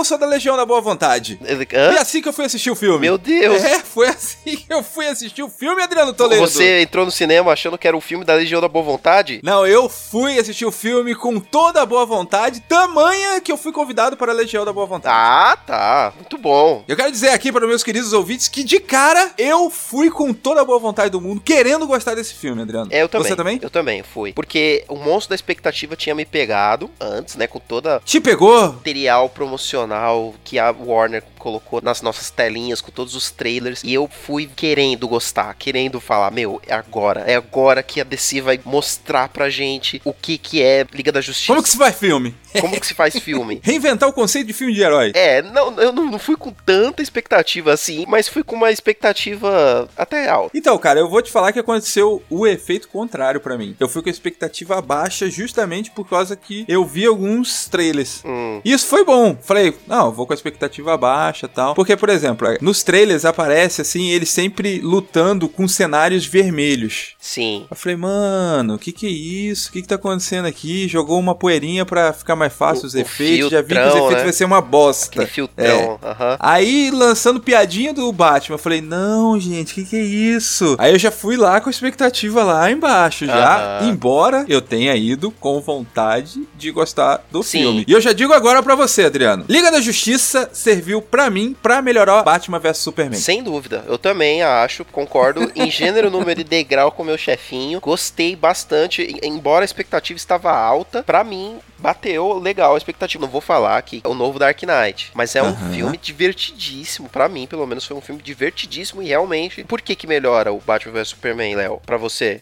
Eu sou da Legião da Boa Vontade. E Hã? assim que eu fui assistir o filme. Meu Deus! É, foi assim eu fui assistir o filme, Adriano Toledo. Você entrou no cinema achando que era o filme da Legião da Boa Vontade? Não, eu fui assistir o filme com toda a boa vontade, tamanha que eu fui convidado para a Legião da Boa Vontade. Ah, tá. Muito bom. Eu quero dizer aqui para meus queridos ouvintes que de cara eu fui com toda a boa vontade do mundo, querendo gostar desse filme, Adriano. É, eu também. Você também? Eu também fui. Porque o monstro da expectativa tinha me pegado antes, né? Com toda Te pegou? material promocional que a Warner colocou nas nossas telinhas, com todos os trailers. E eu fui querendo gostar, querendo falar, meu, é agora. É agora que a DC vai mostrar pra gente o que que é Liga da Justiça. Como que se faz filme? Como que se faz filme. Reinventar o conceito de filme de herói. É, não, eu não, não fui com tanta expectativa assim, mas fui com uma expectativa até alta. Então, cara, eu vou te falar que aconteceu o efeito contrário pra mim. Eu fui com a expectativa baixa justamente por causa que eu vi alguns trailers. Hum, E isso foi bom. Falei, não, vou com a expectativa baixa tal. Porque, por exemplo, nos trailers aparece assim, ele sempre lutando com cenários vermelhos. sim. Eu falei, mano, o que que é isso? O que que tá acontecendo aqui? Jogou uma poeirinha pra ficar mais fácil O- os efeitos. Já vi que os filtrão, efeitos né? vai ser uma bosta. Aquele filtrão, aham. Aí, lançando piadinha do Batman, eu falei, não, gente, o que, que é isso? Aí eu já fui lá com a expectativa lá embaixo, já, embora eu tenha ido com vontade de gostar do Sim. filme. E eu já digo agora pra você, Adriano. Liga da Justiça serviu pra mim pra melhorar Batman vs Superman. Sem dúvida, eu também acho, concordo em gênero, número e degrau com o meu chefinho. Gostei bastante, embora a expectativa estava alta, pra mim bateu legal a expectativa. Não vou falar que é o novo Dark Knight, mas é um Aham. filme divertidíssimo, Pra mim, pelo menos foi um filme divertidíssimo e realmente, por que que melhora o Batman vs Superman, Léo, Pra você?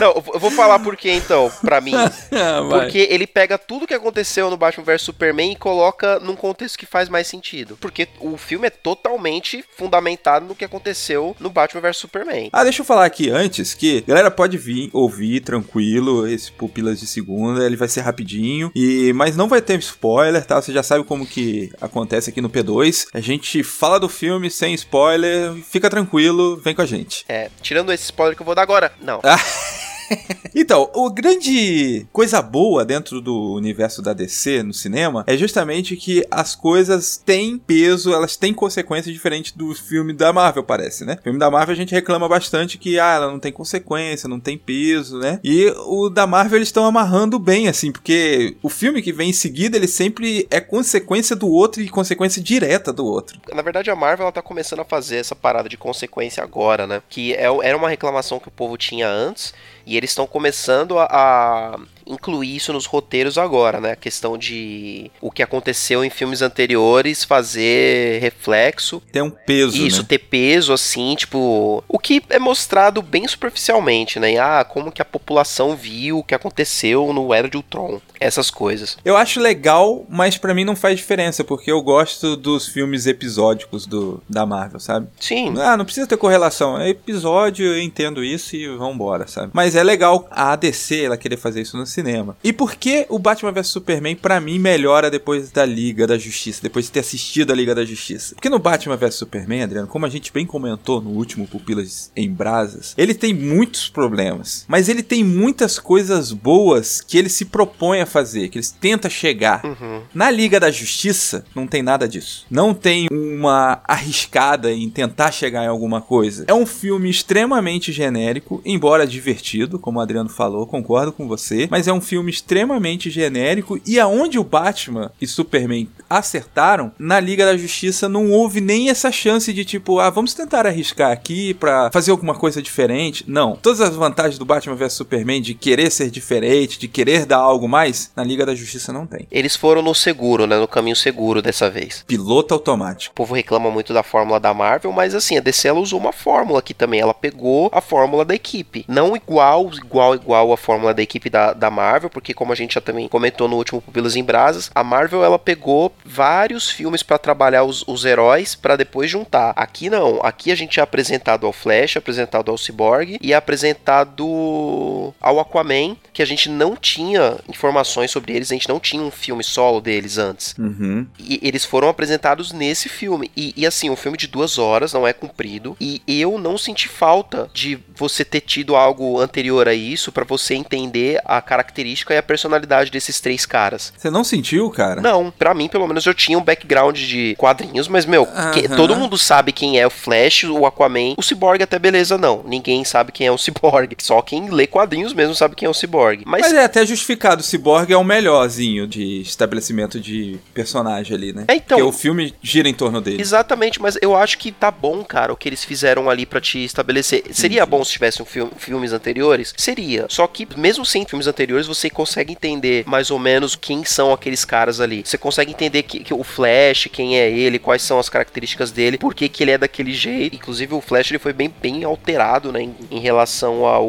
Não, eu vou- falar por quê então, pra mim. Ah. Porque ele pega tudo que aconteceu no Batman vs Superman e coloca num contexto que faz mais sentido. Porque o filme é totalmente fundamentado no que aconteceu no Batman vs Superman. Ah, deixa eu falar aqui antes que a galera pode vir ouvir tranquilo esse Pupilas de Segunda, ele vai ser rapidinho, e mas não vai ter spoiler, tá? Você já sabe como que acontece aqui no P2. A gente fala do filme sem spoiler, fica tranquilo, vem com a gente. É, tirando esse spoiler que eu vou dar agora. Não. Então, o grande coisa boa dentro do universo da DC no cinema é justamente que as coisas têm peso, elas têm consequências diferentes do filme da Marvel, parece, né? O filme da Marvel a gente reclama bastante que ah, ela não tem consequência, não tem peso, né? E o da Marvel eles estão amarrando bem assim, porque o filme que vem em seguida, ele sempre é consequência do outro e consequência direta do outro. Na verdade, a Marvel ela tá começando a fazer essa parada de consequência agora, né? Que é, era uma reclamação que o povo tinha antes. E eles estão começando a, a incluir isso nos roteiros agora, né? A questão de o que aconteceu em filmes anteriores fazer reflexo Tem um peso, Isso, né? ter peso, assim, tipo. O que é mostrado bem superficialmente, né? Ah, como que a população viu o que aconteceu no Era de Ultron. Essas coisas. Eu acho legal, mas pra mim não faz diferença, porque eu gosto dos filmes episódicos do, da Marvel, sabe? Sim. Ah, não precisa ter correlação. É episódio, eu entendo isso e vambora, sabe? Mas é legal a ADC ela querer fazer isso no cinema. E por que o Batman vs Superman, pra mim, melhora depois da Liga da Justiça, depois de ter assistido a Liga da Justiça? Porque no Batman vs Superman, Adriano, como a gente bem comentou no último Pupilas em Brasas, ele tem muitos problemas, mas ele tem muitas coisas boas que ele se propõe a fazer, que ele tenta chegar. Uhum. Na Liga da Justiça, não tem nada disso. Não tem uma arriscada em tentar chegar em alguma coisa. É um filme extremamente genérico, embora divertido, como o Adriano falou, concordo com você. Mas mas é um filme extremamente genérico e aonde o Batman e Superman acertaram, na Liga da Justiça não houve nem essa chance de tipo, ah, vamos tentar arriscar aqui pra fazer alguma coisa diferente. Não. Todas as vantagens do Batman vs Superman de querer ser diferente, de querer dar algo mais, na Liga da Justiça não tem. Eles foram no seguro, né? No caminho seguro dessa vez. Piloto automático. O povo reclama muito da fórmula da Marvel, mas assim, a DC ela usou uma fórmula aqui também. Ela pegou a fórmula da equipe. Não igual, igual, igual a fórmula da equipe da, da Marvel, porque como a gente já também comentou no último Pupilas em Brasas, a Marvel ela pegou vários filmes para trabalhar os, os heróis para depois juntar. Aqui não. Aqui a gente é apresentado ao Flash, apresentado ao Cyborg e é apresentado ao Aquaman, que a gente não tinha informações sobre eles, a gente não tinha um filme solo deles antes. Uhum. E eles foram apresentados nesse filme. E, e assim, um filme de duas horas, não é comprido. E eu não senti falta de você ter tido algo anterior a isso para você entender a característica e a personalidade desses três caras. Você não sentiu, cara? Não, para mim, pelo menos, eu tinha um background de quadrinhos, mas, meu, que, todo mundo sabe quem é o Flash, o Aquaman. O Cyborg até beleza, não. Ninguém sabe quem é o Cyborg. Só quem lê quadrinhos mesmo sabe quem é o Cyborg. Mas, mas é até justificado. O Cyborg é o melhorzinho de estabelecimento de personagem ali, né? É, então. Porque o filme gira em torno dele. Exatamente, mas eu acho que tá bom, cara, o que eles fizeram ali para te estabelecer. Seria bom se tivesse um filme, filmes anteriores? Seria. Só que, mesmo sem filmes anteriores, você consegue entender mais ou menos quem são aqueles caras ali. Você consegue entender que, que o Flash, quem é ele, quais são as características dele, por que, que ele é daquele jeito. Inclusive, o Flash ele foi bem, bem alterado, né, em, em relação ao,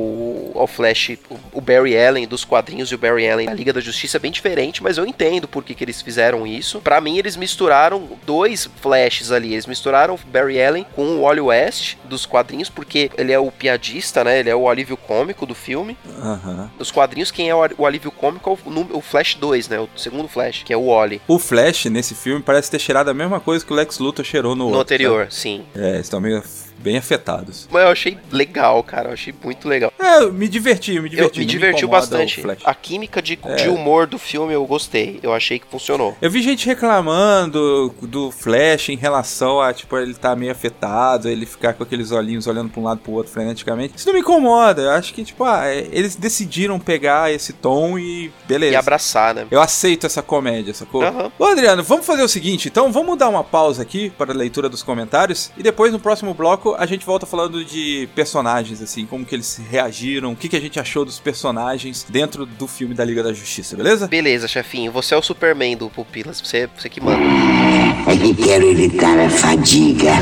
ao Flash, o, o Barry Allen dos quadrinhos e o Barry Allen da Liga da Justiça é bem diferente, mas eu entendo por que, que eles fizeram isso. Para mim, eles misturaram dois Flashes ali. Eles misturaram Barry Allen com o Wally West dos quadrinhos, porque ele é o piadista, né? Ele é o alívio cômico do filme. Nos quadrinhos, quem é o, o alívio cômico é o, o Flash 2, né? O segundo Flash, que é o Wally. O Flash, nesse filme, parece ter cheirado a mesma coisa que o Lex Luthor cheirou no, No outro, anterior, sim. É, eles estão meio bem afetados. Mas eu achei legal, cara. Eu achei muito legal. É, eu me diverti, eu me Eu diverti. me não divertiu bastante. A química de, É. de humor do filme eu gostei. Eu achei que funcionou. Eu vi gente reclamando do Flash em relação a, tipo, ele tá meio afetado, ele ficar com aqueles olhinhos olhando pra um lado pro outro freneticamente. Isso não me incomoda. Eu acho que, tipo, ah, é- eles decidiram pegar esse tom e beleza. E abraçar, né? Eu aceito essa comédia, sacou? Aham. Ô, Adriano, vamos fazer o seguinte, então vamos dar uma pausa aqui para a leitura dos comentários e depois no próximo bloco a gente volta falando de personagens, assim, como que eles reagiram, o que, que a gente achou dos personagens dentro do filme da Liga da Justiça, beleza? Beleza, chefinho. Você é o Superman do Pupilas. Você, você que manda. É que quero evitar a fadiga.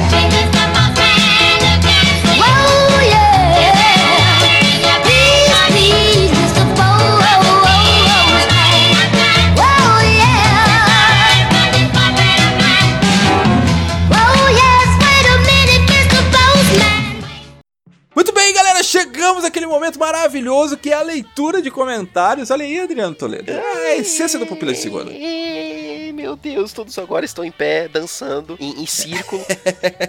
Àquele momento maravilhoso que é a leitura de comentários. Olha aí, Adriano Toledo. É a essência do Pupila de Segunda. Meu Deus, todos agora estão em pé, dançando em, em círculo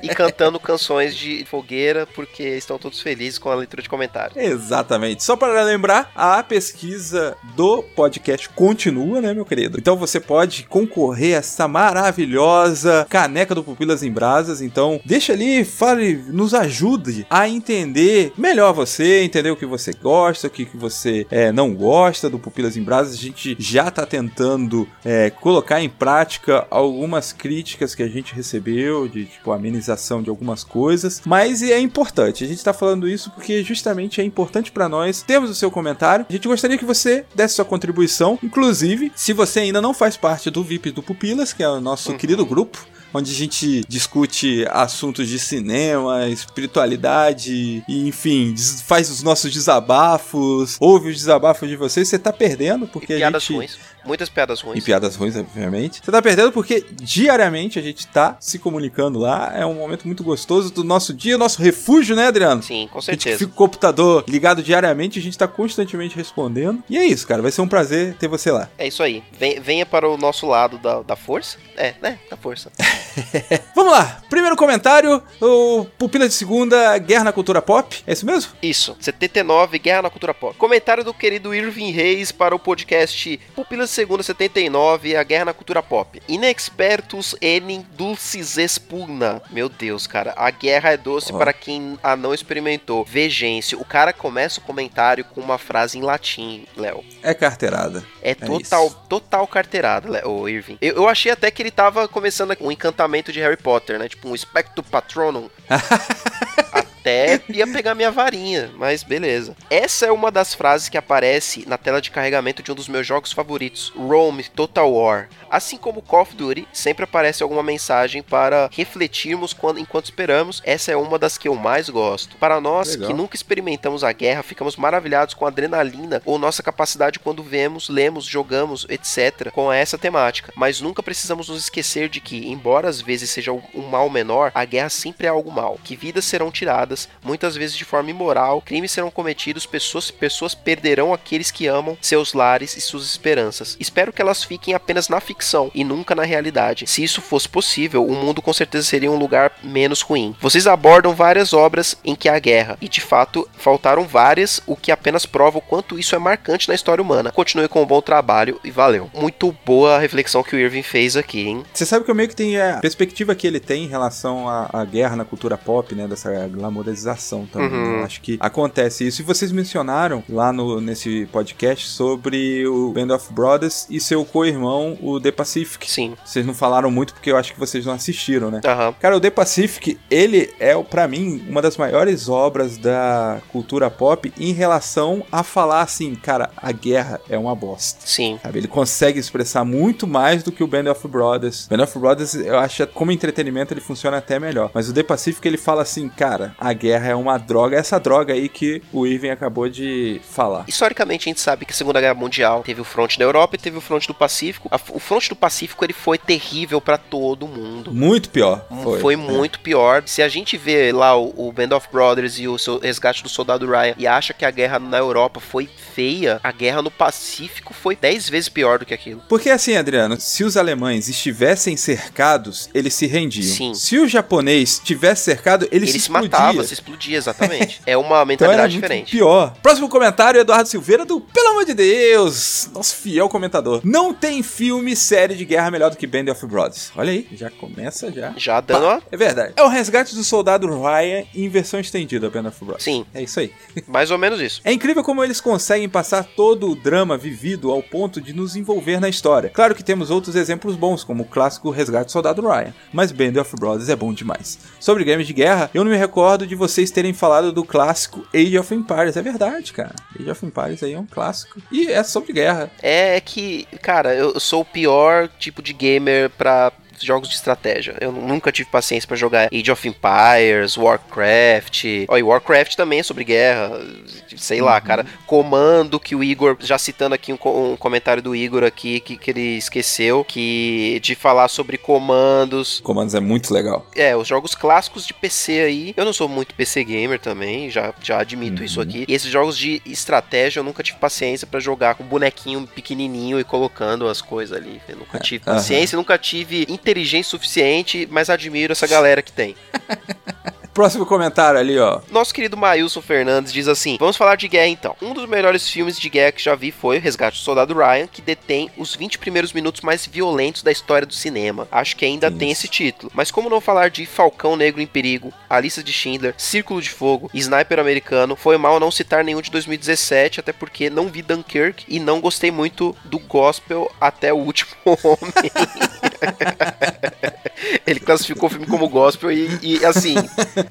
e cantando canções de fogueira porque estão todos felizes com a leitura de comentários. Exatamente. Só para lembrar, a pesquisa do podcast continua, né, meu querido? Então você pode concorrer a essa maravilhosa caneca do Pupilas em Brasas. Então, deixa ali, fale, nos ajude a entender melhor você, entender o que você gosta, o que que você é, não gosta do Pupilas em Brasas. A gente já tá tentando é, colocar em prática algumas críticas que a gente recebeu de tipo amenização de algumas coisas, mas é importante. A gente tá falando isso porque justamente é importante para nós termos o seu comentário. A gente gostaria que você desse sua contribuição, inclusive, se você ainda não faz parte do VIP do Pupilas, que é o nosso querido grupo, onde a gente discute assuntos de cinema, espiritualidade, e, enfim, faz os nossos desabafos, ouve os desabafos de vocês, você tá perdendo, porque a gente... Muitas piadas ruins. E piadas ruins, obviamente. Você tá perdendo porque diariamente a gente tá se comunicando lá. É um momento muito gostoso do nosso dia, nosso refúgio, né, Adriano? Sim, com A gente certeza. fica com o computador ligado diariamente, a gente tá constantemente respondendo. E é isso, cara. Vai ser um prazer ter você lá. É isso aí. Ven- venha para o nosso lado da, da força. É, né? Da força. Vamos lá. Primeiro comentário: o Pupila de Segunda, Guerra na Cultura Pop. É isso mesmo? Isso. 79, Guerra na Cultura Pop. Comentário do querido Irving Reis para o podcast Pupilas segunda 79, a guerra na cultura pop. Inexpertus enim dulcis expugna. Meu Deus, cara, a guerra é doce Ó. para quem a não experimentou. Vejence, o cara começa o comentário com uma frase em latim, Léo. É carteirada. É total, isso. total carteirada, Léo, Irving. Eu, eu achei até que ele tava começando um encantamento de Harry Potter, né? Tipo um Spectro Patronum. Até ia pegar minha varinha, mas beleza. Essa é uma das frases que aparece na tela de carregamento de um dos meus jogos favoritos, Rome Total War. Assim como Call of Duty, sempre aparece alguma mensagem para refletirmos quando, enquanto esperamos. Essa é uma das que eu mais gosto. Para nós Legal. que nunca experimentamos a guerra, ficamos maravilhados com a adrenalina ou nossa capacidade quando vemos, lemos, jogamos, etc. com essa temática. Mas nunca precisamos nos esquecer de que, embora às vezes seja um um mal menor, a guerra sempre é algo mal. Que vidas serão tiradas, muitas vezes de forma imoral, crimes serão cometidos, pessoas, pessoas perderão aqueles que amam, seus lares e suas esperanças. Espero que elas fiquem apenas na ficção e nunca na realidade. Se isso fosse possível, o mundo com certeza seria um lugar menos ruim. Vocês abordam várias obras em que há guerra, e de fato faltaram várias, o que apenas prova o quanto isso é marcante na história humana. Continue com um bom trabalho e valeu. Muito boa a reflexão que o Irving fez aqui, hein? Você sabe que eu meio que tenho a perspectiva que ele tem em relação à, à guerra na cultura pop, né? Dessa glamorização também. Uhum. Eu acho que acontece isso. E vocês mencionaram lá no, nesse podcast sobre o Band of Brothers e seu co-irmão, o The Pacific. Sim. Vocês não falaram muito porque eu acho que vocês não assistiram, né? Aham. Cara, o The Pacific, ele é, pra mim, uma das maiores obras da cultura pop em relação a falar assim, cara, a guerra é uma bosta. Sim. Sabe, ele consegue expressar muito mais do que o Band of Brothers. Band of Brothers, eu acho, como entretenimento, ele funciona até melhor. Mas o The Pacific, ele fala assim, cara, a guerra é uma droga. Essa droga aí que o Irving acabou de falar. Historicamente, a gente sabe que a Segunda Guerra Mundial teve o fronte da Europa e teve o fronte do Pacífico. A- o fronte do Pacífico ele foi terrível pra todo mundo. Muito pior. Foi, Foi, muito pior. Se a gente vê lá o, o Band of Brothers e o seu resgate do soldado Ryan e acha que a guerra na Europa foi feia, a guerra no Pacífico foi 10 vezes pior do que aquilo. Porque assim, Adriano, se os alemães estivessem cercados, eles se rendiam. Sim. Se o japonês tivesse cercado, ele, Ele, se, se matava, se explodia, exatamente. é uma Então mentalidade muito diferente. pior. Próximo comentário, Eduardo Silveira, do Pelo amor de Deus, nosso fiel comentador. Não tem filme, série de guerra melhor do que Band of Brothers. Olha aí, já começa já. Já dando a... É verdade. É o resgate do soldado Ryan em versão estendida, Band of Brothers. Sim. É isso aí. mais ou menos isso. É incrível como eles conseguem passar todo o drama vivido ao ponto de nos envolver na história. Claro que temos outros exemplos bons, como o clássico Resgate do Soldado Ryan, mas Band of Brothers é bom demais. Sobre games de guerra, eu não me recordo de vocês terem falado do clássico Age of Empires. É verdade, cara. Age of Empires aí é um clássico. E é sobre guerra. É que, cara, eu sou o pior tipo de gamer pra jogos de estratégia. Eu nunca tive paciência pra jogar Age of Empires, Warcraft. Ó, e Warcraft também é sobre guerra. Sei lá, cara. Comando que o Igor, já citando aqui um, um comentário do Igor aqui que, que ele esqueceu, que de falar sobre comandos. Comandos é muito legal. É, os jogos clássicos de PC aí. Eu não sou muito PC gamer também, já, já admito isso aqui. E esses jogos de estratégia eu nunca tive paciência pra jogar com bonequinho pequenininho e colocando as coisas ali. Eu nunca tive aham. paciência, nunca tive inteligência suficiente, mas admiro essa galera que tem. Próximo comentário ali, ó. Nosso querido Mailson Fernandes diz assim: Vamos falar de guerra então. Um dos melhores filmes de guerra que já vi foi O Resgate do Soldado Ryan, que detém os 20 primeiros minutos mais violentos da história do cinema. Acho que ainda Isso. tem esse título. Mas como não falar de Falcão Negro em Perigo, A Lista de Schindler, Círculo de Fogo, Sniper Americano, foi mal não citar nenhum de 2017, até porque não vi Dunkirk e não gostei muito do Gospel até o último homem. Ele classificou o filme como gospel e, e, assim,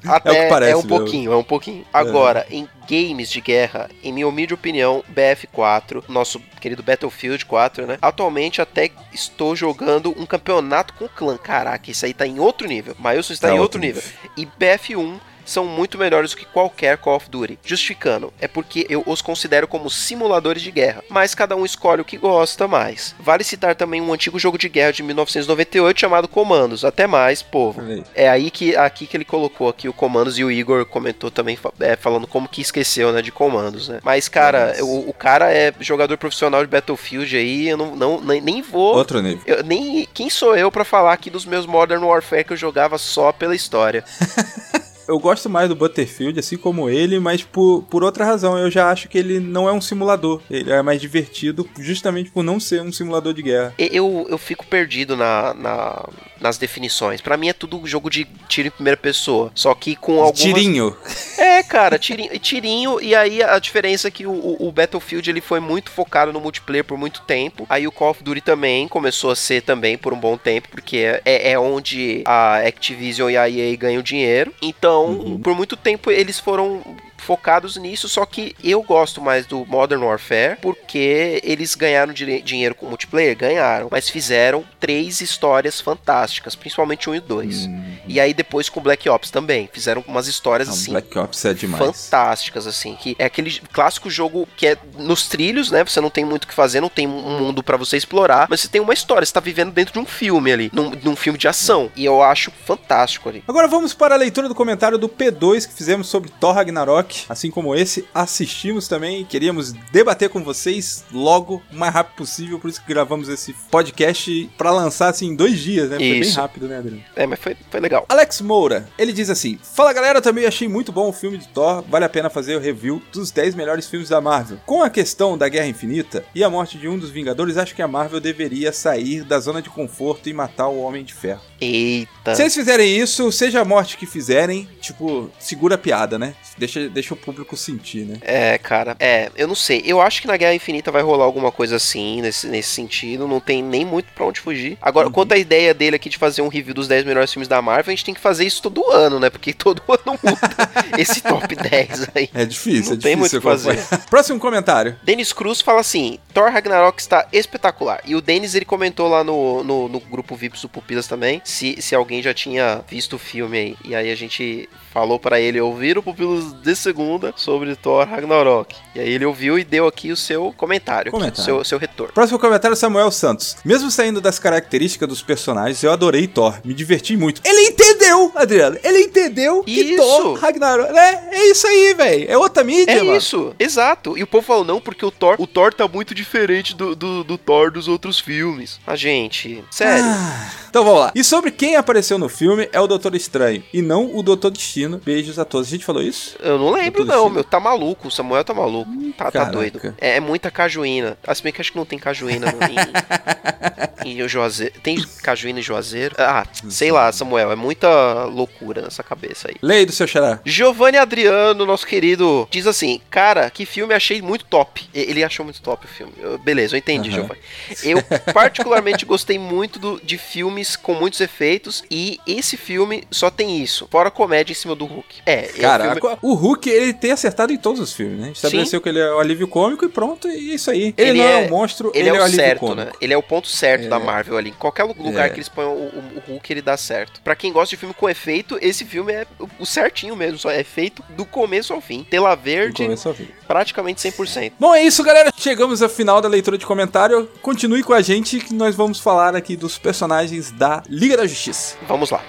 até é, parece um mesmo. pouquinho, é um pouquinho. Agora, em games de guerra, em minha humilde opinião, BF4, nosso querido Battlefield 4, né? Atualmente até estou jogando um campeonato com clã. Caraca, isso aí tá em outro nível. Mailson está Tá em outro outro nível. E BF1 são muito melhores do que qualquer Call of Duty. Justificando, é porque eu os considero como simuladores de guerra, mas cada um escolhe o que gosta mais. Vale citar também um antigo jogo de guerra de 1998 chamado Comandos. Até mais, povo. É aí que aqui que ele colocou aqui o Comandos e o Igor comentou também é, falando como que esqueceu, né, de Comandos, né? Mas cara, o, o cara é jogador profissional de Battlefield aí, eu não, não nem, nem vou Outro nível. eu, nem quem sou eu pra falar aqui dos meus Modern Warfare que eu jogava só pela história. eu gosto mais do Butterfield, assim como ele, mas por, por outra razão. Eu já acho que ele não é um simulador. Ele é mais divertido justamente por não ser um simulador de guerra. Eu, eu fico perdido na, na- nas definições. Pra mim é tudo jogo de tiro em primeira pessoa. Só que com algumas... Tirinho. É, cara, tirinho, tirinho. E aí a diferença é que o, o- o Battlefield ele foi muito focado no multiplayer por muito tempo. Aí o Call of Duty também começou a ser também por um bom tempo, porque é, é- é onde a Activision e a EA ganham dinheiro. Então, por muito tempo eles foram focados nisso, só que eu gosto mais do Modern Warfare porque eles ganharam dinheiro com multiplayer, ganharam, mas fizeram três histórias fantásticas, principalmente um e dois. E aí depois com Black Ops também, fizeram umas histórias Não, assim Black Ops é demais. fantásticas, assim. Que é aquele clássico jogo que é nos trilhos, né? Você não tem muito o que fazer, não tem um mundo pra você explorar, mas você tem uma história, você tá vivendo dentro de um filme ali, num, num filme de ação. E eu acho fantástico ali. Agora vamos para a leitura do comentário do P2 que fizemos sobre Thor Ragnarok. Assim como esse, assistimos também e queríamos debater com vocês logo, o mais rápido possível. Por isso que gravamos esse podcast para lançar assim em dois dias, né? Foi bem rápido, né, Adriano? É, mas foi, foi legal. Alex Moura, ele diz assim: Fala galera, também achei muito bom o filme de Thor. Vale a pena fazer o review dos 10 melhores filmes da Marvel. Com a questão da Guerra Infinita e a morte de um dos Vingadores, acho que a Marvel deveria sair da zona de conforto e matar o Homem de Ferro. Eita. Se eles fizerem isso, seja a morte que fizerem, tipo, segura a piada, né? Deixa, deixa o público sentir, né? É, cara. É, eu não sei. Eu acho que na Guerra Infinita vai rolar alguma coisa assim, nesse, nesse sentido. Não tem nem muito pra onde fugir. Agora, quanto à ideia dele aqui de fazer um review dos 10 melhores filmes da Marvel, a gente tem que fazer isso todo ano, né? Porque todo ano muda esse top 10 aí. É difícil, Não é tem difícil muito o que acompanhar. Próximo comentário. Denis Cruz fala assim: Thor Ragnarok está espetacular. E o Denis ele comentou lá no, no, no grupo VIPs do Pupilas também se, se alguém já tinha visto o filme aí. E aí a gente falou pra ele ouvir o Pupilas de segunda sobre Thor Ragnarok. E aí ele ouviu e deu aqui o seu comentário, aqui, Comentário. o seu, seu retorno. Próximo comentário, Samuel Santos. Mesmo saindo das características dos personagens, eu adorei Thor. Me diverti muito. Ele entendeu, Adriano. Ele entendeu que Isso. Thor, Ragnarok... É, é isso aí, velho. É outra mídia, É mano. isso, exato. E o povo falou, não, porque o Thor, o Thor tá muito diferente do, do, do Thor dos outros filmes. Ah, gente, sério. Ah, então vamos lá. E sobre quem apareceu no filme é o Doutor Estranho e não o Doutor Destino. Beijos a todos. A gente falou isso? Eu não lembro, Doutor não, Destino. meu. Tá maluco. O Samuel tá maluco. Tá, tá caraca. doido. É, é muita cajuína. Se bem que acho que não tem cajuína no- em, em Juazeiro. Tem cajuína em Juazeiro? Ah, sei lá, Samuel. É muita loucura nessa cabeça aí. Lei do seu xará. Giovanni Adriano, nosso querido, diz assim: Cara, que filme achei muito top. Ele achou muito top o filme. Eu- beleza, eu entendi, Aham. Giovanni. Eu particularmente gostei muito do- de filmes com muitos efeitos. E esse filme só tem isso. Fora comédia em cima do Hulk. É, é Cara, filme- a co- o Hulk, ele tem acertado em todos os filmes, né? Estabeleceu que ele é o alívio cômico e pronto, e é isso aí. Ele, não é, um monstro, ele, ele, é o alívio certo, cômico. né? Ele é o ponto certo É. da Marvel ali. Em qualquer lugar É. que eles ponham o, o- o Hulk, ele dá certo. Pra quem gosta de filme com efeito, esse filme é o, o certinho mesmo. Só é feito do começo ao fim. Tela Do verde, começo ao fim. praticamente 100%. Bom, é isso, galera. Chegamos ao final da leitura de comentário. Continue com a gente que nós vamos falar aqui dos personagens da Liga da Justiça. Vamos lá.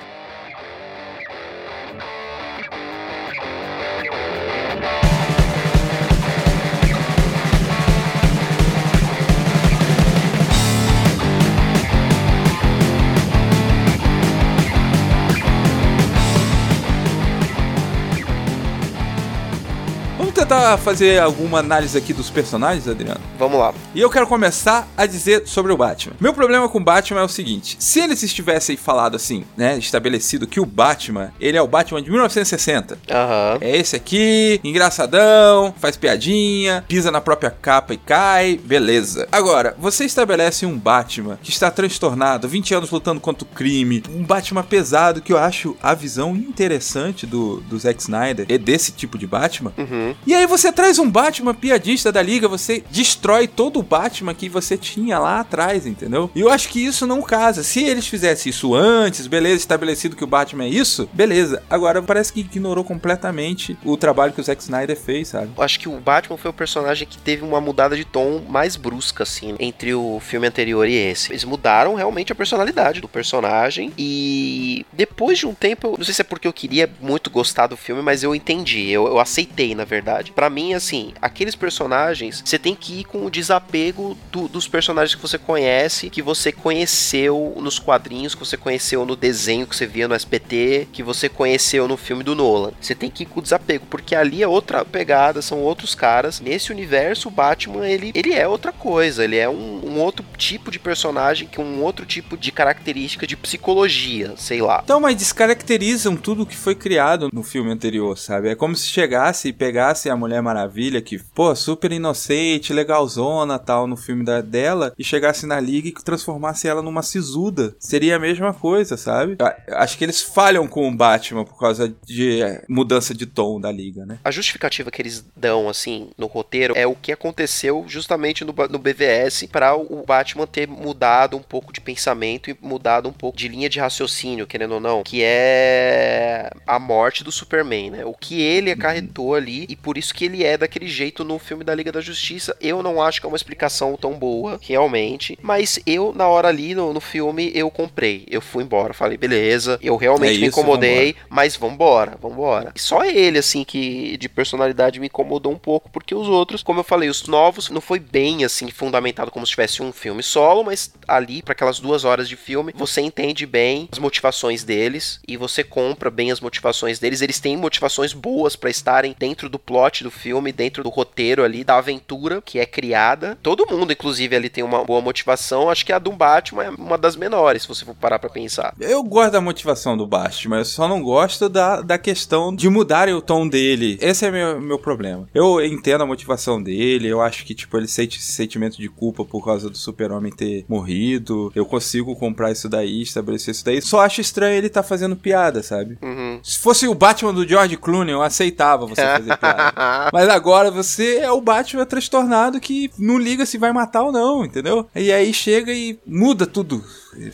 Fazer alguma análise aqui dos personagens, Adriano? Vamos lá. E eu quero começar a dizer sobre o Batman. Meu problema com o Batman é o seguinte: se eles estivessem falado assim, né, estabelecido que o Batman, ele é o Batman de 1960. Aham. É esse aqui, engraçadão, faz piadinha, pisa na própria capa e cai, beleza. Agora, você estabelece um Batman que está transtornado, 20 anos lutando contra o crime, um Batman pesado que eu acho a visão interessante do, do Zack Snyder é desse tipo de Batman. Uhum. E aí você traz um Batman piadista da liga, você destrói todo o Batman que você tinha lá atrás, entendeu? E eu acho que isso não casa. Se eles fizessem isso antes, beleza, estabelecido que o Batman é isso, beleza. Agora parece que ignorou completamente o trabalho que o Zack Snyder fez, sabe? Eu Acho que o Batman foi o personagem que teve uma mudada de tom mais brusca, assim, entre o filme anterior e esse. Eles mudaram realmente a personalidade do personagem e depois de um tempo, eu não sei se é porque eu queria muito gostar do filme, mas eu entendi, eu, eu aceitei, na verdade. personalidade. Pra mim, assim, aqueles personagens, você tem que ir com o desapego do- dos personagens que você conhece, que você conheceu nos quadrinhos, que você conheceu no desenho que você via no SBT, que você conheceu no filme do Nolan. Você tem que ir com o desapego, porque ali é outra pegada, são outros caras. Nesse universo, o Batman, ele, ele é outra coisa, ele é um, um outro tipo de personagem, com um outro tipo de característica de psicologia, sei lá. Então, mas descaracterizam tudo que foi criado no filme anterior, sabe? É como se chegasse e pegasse a Mulher Maravilha, que, pô, super inocente, legalzona, tal, no filme da, dela, e chegasse na Liga e transformasse ela numa sisuda. Seria a mesma coisa, sabe? Eu Acho que eles falham com o Batman por causa de é, mudança de tom da Liga, né? A justificativa que eles dão, assim, no roteiro é o que aconteceu justamente no, no BVS para o Batman ter mudado um pouco de pensamento e mudado um pouco de linha de raciocínio, querendo ou não, que é a morte do Superman, né? O que ele acarretou ali e por isso que ele é daquele jeito no filme da Liga da Justiça. Eu não acho que é uma explicação tão boa, realmente, mas eu, na hora ali no, no filme, eu comprei. Eu fui embora, falei, beleza, eu realmente É me isso, incomodei, mas vambora, vambora. E só ele, assim, que de personalidade me incomodou um pouco, porque os outros, como eu falei, os novos não foi bem, assim, fundamentado como se tivesse um filme solo, mas ali, para aquelas duas horas de filme, você entende bem as motivações deles e você compra bem as motivações deles. Eles têm motivações boas para estarem dentro do plot do filme, dentro do roteiro ali, da aventura que é criada. Todo mundo, inclusive, ali tem uma boa motivação. Acho que a do Batman é uma das menores, se você for parar pra pensar. Eu gosto da motivação do Batman, eu só não gosto da, da questão de mudarem o tom dele. Esse é meu, meu problema. Eu entendo a motivação dele, eu acho que, tipo, ele sente esse sentimento de culpa por causa do super-homem ter morrido. Eu consigo comprar isso daí, estabelecer isso daí. Só acho estranho ele tá fazendo piada, sabe? Uhum. Se fosse o Batman do George Clooney, eu aceitava você fazer piada. Mas agora você é o Batman transtornado que não liga se vai matar ou não, entendeu? E aí chega e muda tudo.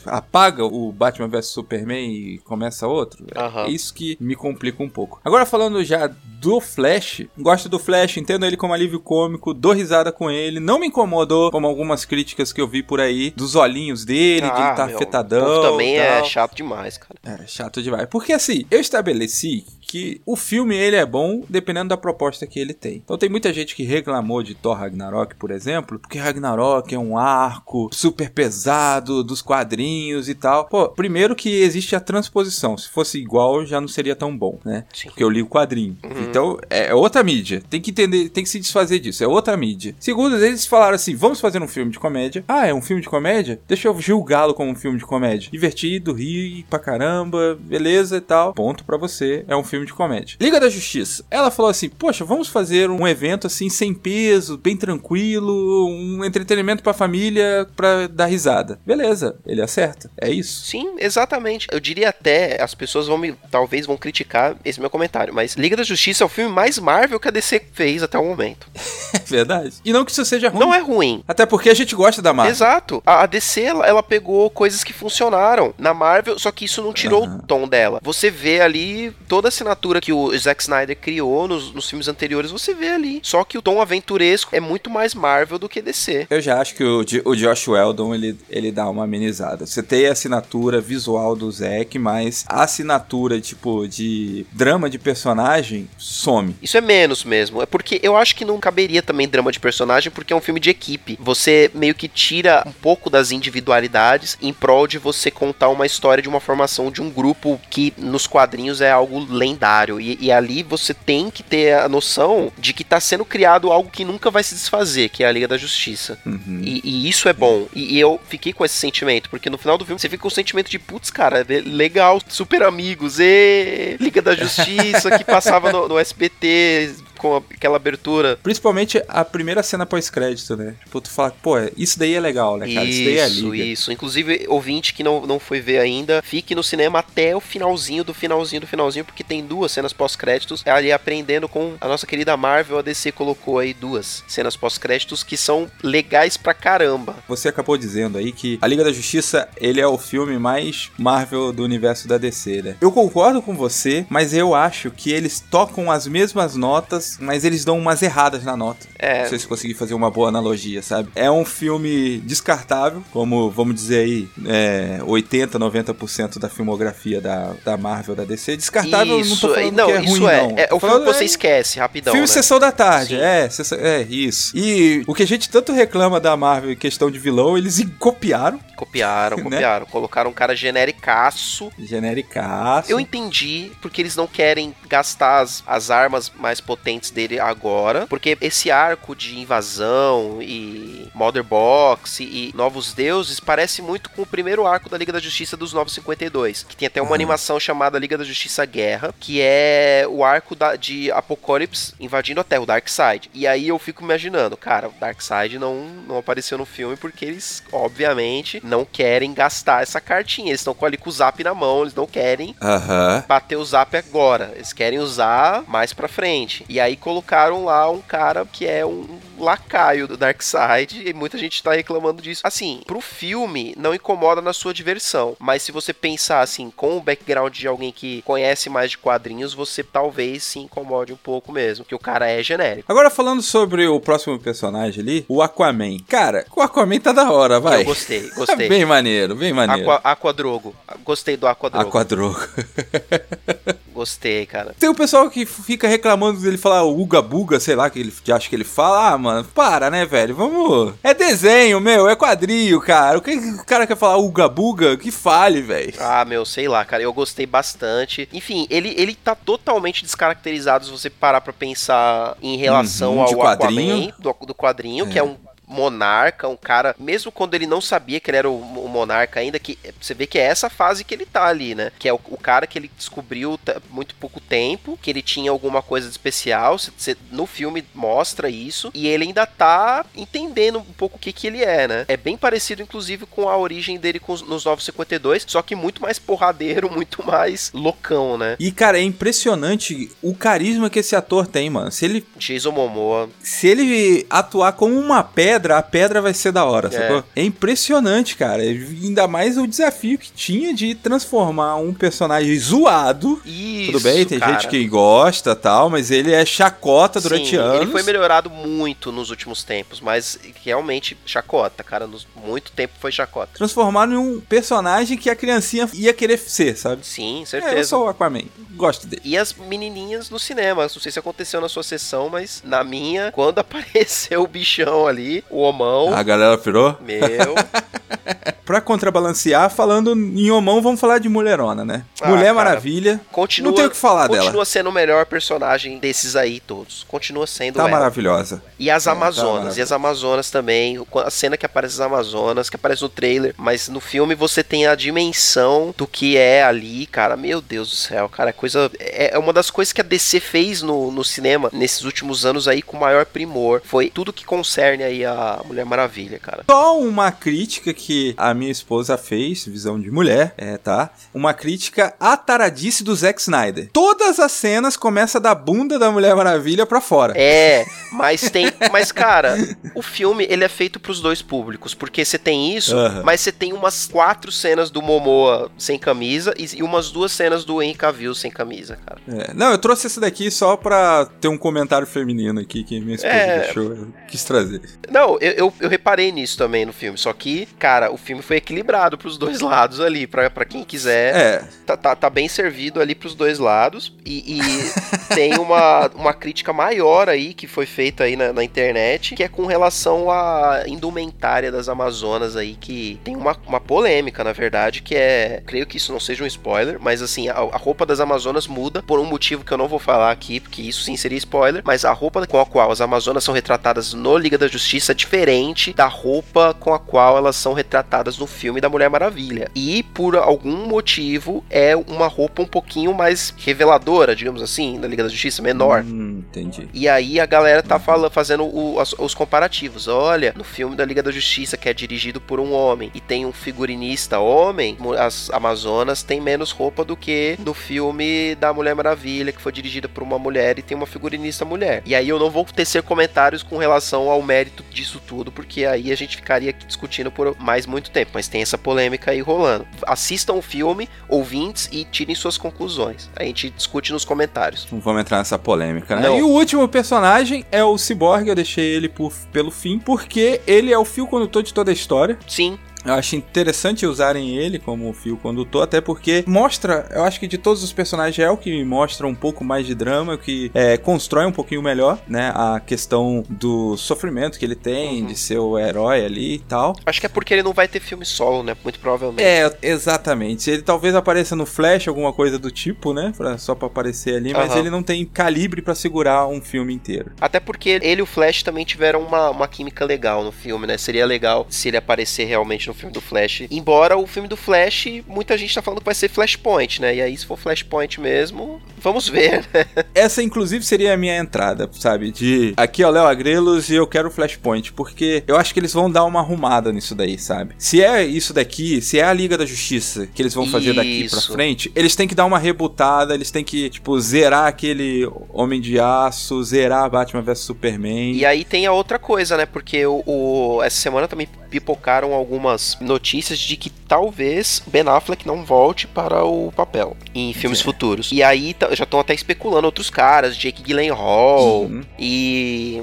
Apaga o Batman vs Superman e começa outro. Aham. É isso que me complica um pouco. Agora falando já do Flash, gosto do Flash, entendo ele como alívio cômico, dou risada com ele, não me incomodou como algumas críticas que eu vi por aí, dos olhinhos dele, de ele Ah, tá meu, afetadão. O também é chato demais, cara. É, chato demais. Porque assim, eu estabeleci que o filme ele é bom dependendo da proposta que ele tem. Então tem muita gente que reclamou de Thor Ragnarok, por exemplo, porque Ragnarok é um arco super pesado dos quadrinhos e tal. Pô, primeiro que existe a transposição. Se fosse igual, já não seria tão bom, né? Sim. Porque eu li o quadrinho. Então, é outra mídia. Tem que entender, tem que se desfazer disso. É outra mídia. Segundo, eles falaram assim: vamos fazer um filme de comédia. Ah, é um filme de comédia? Deixa eu julgá-lo como um filme de comédia. Divertido, ri pra caramba, beleza e tal. Ponto pra você. É um filme de comédia. Liga da Justiça. Ela falou assim: Poxa, vamos fazer um evento assim, sem peso, bem tranquilo, um entretenimento pra família pra dar risada. Beleza, ele acerta. É isso. Sim, exatamente. Eu diria até, as pessoas vão me, talvez vão criticar esse meu comentário, mas Liga da Justiça é o filme mais Marvel que a DC fez até o momento. É verdade. E não que isso seja ruim. Não é ruim. Até porque a gente gosta da Marvel. Exato. A a DC, ela, ela pegou coisas que funcionaram na Marvel, só que isso não tirou o tom dela. Você vê ali toda a assinatura que o Zack Snyder criou nos, nos filmes anteriores, você vê ali. Só que o tom aventuresco é muito mais Marvel do que DC. Eu já acho que o, o Josh Weldon ele, ele dá uma amenizada. Você tem a assinatura visual do Zack, mas a assinatura tipo de drama de personagem some. Isso é menos mesmo. É porque eu acho que não caberia também drama de personagem, porque é um filme de equipe. Você meio que tira um pouco das individualidades em prol de você contar uma história de uma formação de um grupo que nos quadrinhos é algo lendário. E, e ali você tem que ter a noção de que tá sendo criado algo que nunca vai se desfazer, que é a Liga da Justiça. Uhum. E, e isso é bom. E, e eu fiquei com esse sentimento, porque no final do filme você fica com o sentimento de, putz, cara, é legal, super amigos, e Liga da Justiça, que passava no, no SBT com aquela abertura. Principalmente a primeira cena pós-crédito, né? Tipo, tu fala, pô, isso daí é legal, né, cara? Isso, daí é Isso, liga. isso. Inclusive, ouvinte que não, não foi ver ainda, fique no cinema até o finalzinho do finalzinho do finalzinho, porque tem duas cenas pós-créditos. Ali aprendendo com a nossa querida Marvel, a DC colocou aí duas cenas pós-créditos que são legais pra caramba. Você acabou dizendo aí que a Liga da Justiça, ele é o filme mais Marvel do universo da DC, né? Eu concordo com você, mas eu acho que eles tocam as mesmas notas mas, mas eles dão umas erradas na nota. É. Não sei se consegui fazer uma boa analogia, sabe? É um filme descartável, como vamos dizer aí, é, 80, 90% da filmografia da, da Marvel, da DC. Descartável, eu não tô Isso, falando não, que é isso ruim, é. não. É o filme que você é esquece rapidão. Filme né? Sessão da Tarde, Sim. é, sessão- é, isso. E o que a gente tanto reclama da Marvel em questão de vilão, eles copiaram, Copiaram, Né? copiaram. Colocaram um cara genericaço. genericaço. Eu entendi porque eles não querem gastar as, as armas mais potentes dele agora. Porque esse arco de invasão e Mother Box e, e Novos Deuses parece muito com o primeiro arco da Liga da Justiça dos 952. Que tem até uma Uhum. animação chamada Liga da Justiça Guerra. Que é o arco da- de Apocalipse invadindo a Terra, o Darkseid. E aí eu fico imaginando, cara, o Darkseid não, não apareceu no filme porque eles, obviamente, não querem gastar essa cartinha. Eles estão ali com o zap na mão, eles não querem Aham. bater o zap agora. Eles querem usar mais pra frente. E aí colocaram lá um cara que é um lacaio do Darkseid e muita gente tá reclamando disso. Assim, pro filme não incomoda na sua diversão, mas se você pensar assim, com o background de alguém que conhece mais de quadrinhos, você talvez se incomode um pouco mesmo, que o cara é genérico. Agora falando sobre o próximo personagem ali, o Aquaman. Cara, o Aquaman tá da hora, vai. Eu gostei, gostei. bem maneiro, bem maneiro. Aqua, Aquadrogo. Gostei do Aquadrogo. Aquadrogo. Gostei, cara. Tem o pessoal que fica reclamando dele falar o Uga Buga, sei lá, que ele acha que ele fala. Ah, mano, para, né, velho? Vamos. É desenho, meu, é quadrinho, cara. O que o cara quer falar Uga Buga? Que fale, velho. Ah, meu, sei lá, cara, eu gostei bastante. Enfim, ele, ele tá totalmente descaracterizado se você parar pra pensar em relação Uhum, ao quadrinho. Aquaman do, do quadrinho, que é um monarca, um cara, mesmo quando ele não sabia que ele era o, o monarca ainda, que você vê que é essa fase que ele tá ali, né? Que é o, o cara que ele descobriu muito pouco tempo, que ele tinha alguma coisa de especial, cê- cê- no filme mostra isso, e ele ainda tá entendendo um pouco o que que ele é, né? É bem parecido, inclusive, com a origem dele com os- nos 952, só que muito mais porradeiro, muito mais loucão, né? E, cara, é impressionante o carisma que esse ator tem, mano. Se ele, Jason Momoa, se ele atuar como uma pedra, a pedra vai ser da hora, É. sacou? É impressionante, cara. Ainda mais o desafio que tinha de transformar um personagem zoado. isso, Tudo bem, tem cara. gente que gosta tal, mas ele é chacota durante Sim, anos. Ele foi melhorado muito nos últimos tempos, mas realmente chacota, cara. Nos, muito tempo foi chacota. Transformado em um personagem que a criancinha ia querer ser, sabe? Sim, É, eu certeza. sou o Aquaman. Gosto dele. E as menininhas no cinema. Não sei se aconteceu na sua sessão, mas na minha, quando apareceu o bichão ali, o homão. A galera pirou? Meu. Pra contrabalancear, falando em homão, vamos falar de Mulherona, né? Ah, Mulher cara, Maravilha. Continua, Não tem o que falar continua dela. sendo o melhor personagem desses aí todos. Continua sendo Tá ela. maravilhosa. E as É, tá Amazonas, maravilhoso. e as Amazonas também, a cena que aparece as Amazonas, que aparece no trailer, mas no filme você tem a dimensão do que é ali, cara, meu Deus do céu, cara, é coisa, é, é uma das coisas que a DC fez no, no cinema nesses últimos anos aí com maior primor, foi tudo que concerne aí a Mulher Maravilha, cara. Só uma crítica que a minha esposa fez, visão de mulher, é, tá? Uma crítica à taradice do Zack Snyder. Todas as cenas começam da bunda da Mulher Maravilha pra fora. É, mas tem. Mas, cara, o filme ele é feito pros dois públicos. Porque você tem isso, mas você tem umas quatro cenas do Momoa sem camisa e, e umas duas cenas do Henry Cavill sem camisa, cara. É, Não, eu trouxe esse daqui só pra ter um comentário feminino aqui que minha esposa É. deixou, eu quis trazer. Não, eu, eu, eu reparei nisso também no filme. Só que, cara, o filme foi equilibrado pros dois lados ali. Pra quem quiser. É, tá, tá, tá bem servido ali pros dois lados. E, e tem uma, uma crítica maior aí que foi feita aí na, na internet, que é com relação à indumentária das Amazonas aí, que tem uma, uma polêmica, na verdade, que é. Creio que isso não seja um spoiler, mas assim, a, a roupa das Amazonas muda por um motivo que eu não vou falar aqui, porque isso sim seria spoiler. Mas a roupa com a qual as Amazonas são retratadas no Liga da Justiça é diferente da roupa com a qual elas são retratadas no filme da Mulher Maravilha. E por algum motivo é uma roupa um pouquinho mais reveladora, digamos assim, da Liga da Justiça, menor. Hum, entendi. E aí a galera tá fala, fazendo o- as- os comparativos. Olha, no filme da Liga da Justiça, que é dirigido por um homem, e tem um figurinista homem, as Amazonas têm menos roupa do que no filme da Mulher Maravilha, que foi dirigida por uma mulher e tem uma figurinista mulher. E aí eu não vou tecer comentários com relação ao mérito disso tudo, porque aí a gente ficaria aqui discutindo por mais muito tempo. Mas tem essa polêmica aí rolando. Assistam o filme, ouvintes, e tirem suas conclusões. A gente discute nos comentários. Não vamos entrar nessa polêmica, né? Não e E o último personagem é o Cyborg, eu deixei ele por, pelo fim, porque ele é o fio condutor de toda a história. Sim. Eu acho interessante usarem ele como fio condutor, até porque mostra, eu acho que de todos os personagens é o que mostra um pouco mais de drama, o que é, constrói um pouquinho melhor, né? A questão do sofrimento que ele tem, Uhum. de ser o herói ali e tal. Acho que é porque ele não vai ter filme solo, né? Muito provavelmente. É, exatamente. Ele talvez apareça no Flash, alguma coisa do tipo, né? Pra- só pra aparecer ali, mas Aham. ele não tem calibre pra segurar um filme inteiro. Até porque ele e o Flash também tiveram uma, uma química legal no filme, né? Seria legal se ele aparecer realmente no filme do Flash. Embora o filme do Flash, muita gente tá falando que vai ser Flashpoint, né? E aí, se for Flashpoint mesmo, vamos ver, né? Essa, inclusive, seria a minha entrada, sabe? De aqui, ó, Léo Agrelos e eu quero Flashpoint. Porque eu acho que eles vão dar uma arrumada nisso daí, sabe? Se é isso daqui, se é a Liga da Justiça que eles vão fazer daqui pra frente, eles têm que dar uma rebutada, eles têm que, tipo, zerar aquele Homem de Aço, zerar Batman vs Superman. E aí tem a outra coisa, né? Porque o, o- essa semana também pipocaram algumas notícias de que talvez Ben Affleck não volte para o papel em filmes É. futuros. E aí já estão até especulando outros caras, Jake Gyllenhaal Uhum. e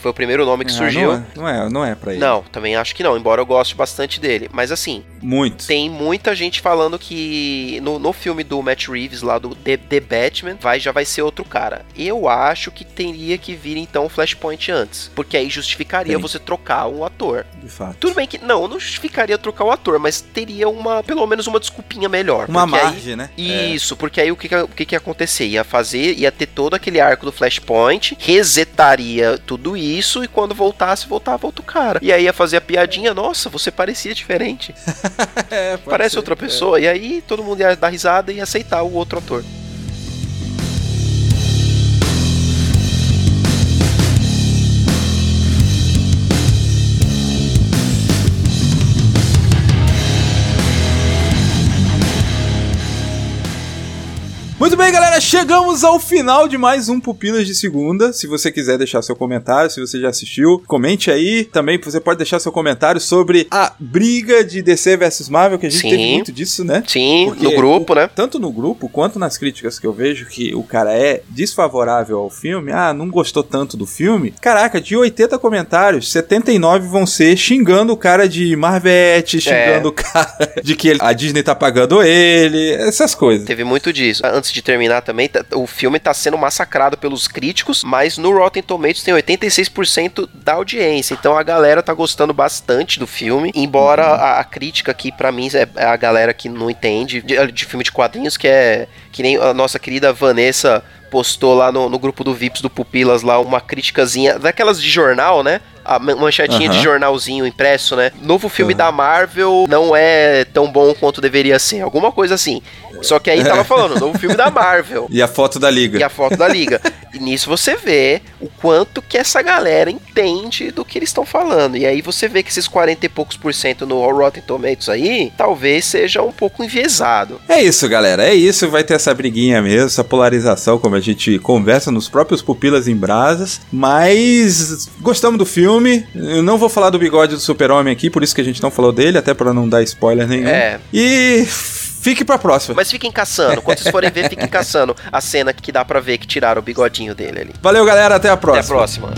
que foi o primeiro nome que Ah, surgiu. Não é, não é, não é pra ele. Não, também acho que não, embora eu goste bastante dele. Mas assim, Muito. tem muita gente falando que no, no filme do Matt Reeves, lá do The, The Batman, vai, já vai ser outro cara. Eu acho que teria que vir então o Flashpoint antes. Porque aí justificaria Tem. você trocar um ator. De fato. Tudo bem que. Não, não justificaria trocar o ator, mas teria uma. Pelo menos uma desculpinha melhor. Uma porque aí- margem, né? É. isso, porque aí o que, que, o que que ia acontecer? Ia fazer, ia ter todo aquele arco do Flashpoint, resetaria tudo isso e quando voltasse, voltava outro cara. E aí ia fazer a piadinha, nossa, você parecia diferente. É, Parece ser. outra pessoa. E aí todo mundo ia dar risada e aceitar o outro ator. Chegamos ao final de mais um Pupilas de Segunda. Se você quiser deixar seu comentário, se você já assistiu, comente aí. Também você pode deixar seu comentário sobre a briga de DC versus Marvel, que a gente Sim. teve muito disso, né? Sim, Porque no grupo, o- né? Tanto no grupo quanto nas críticas que eu vejo que o cara é desfavorável ao filme, ah, não gostou tanto do filme. Caraca, de 80 comentários, 79 vão ser xingando o cara de Marvete, xingando o cara de que ele- a Disney tá pagando ele, essas coisas. Teve muito disso. Antes de terminar também, tá- o filme tá sendo massacrado pelos críticos, mas no Rotten Tomatoes tem 86% da audiência. Então a galera tá gostando bastante do filme. Embora a, a crítica aqui, pra mim, é é a galera que não entende de, de filme de quadrinhos, que é que nem a nossa querida Vanessa postou lá no, no grupo do Vips do Pupilas lá uma criticazinha daquelas de jornal, né? A man- manchetinha de Aham. jornalzinho impresso, né? Novo filme Aham. da Marvel não é tão bom quanto deveria ser. Alguma coisa assim. Só que aí tava falando, novo filme da Marvel. E a foto da liga. E a foto da liga. E nisso você vê o quanto que essa galera entende do que eles estão falando. E aí você vê que esses 40 e poucos por cento no Rotten Tomatoes aí, talvez seja um pouco enviesado. É isso, galera. É isso. Vai ter essa briguinha mesmo, essa polarização, como a gente conversa nos próprios Pupilas em Brasas. Mas gostamos do filme. Eu não vou falar do bigode do Super-Homem aqui, por isso que a gente não falou dele, até pra não dar spoiler nenhum. É. E fique pra próxima. Mas fiquem caçando. Quando vocês forem ver, fiquem caçando a cena que dá pra ver que tiraram o bigodinho dele ali. Valeu, galera. Até a Até próxima. a próxima.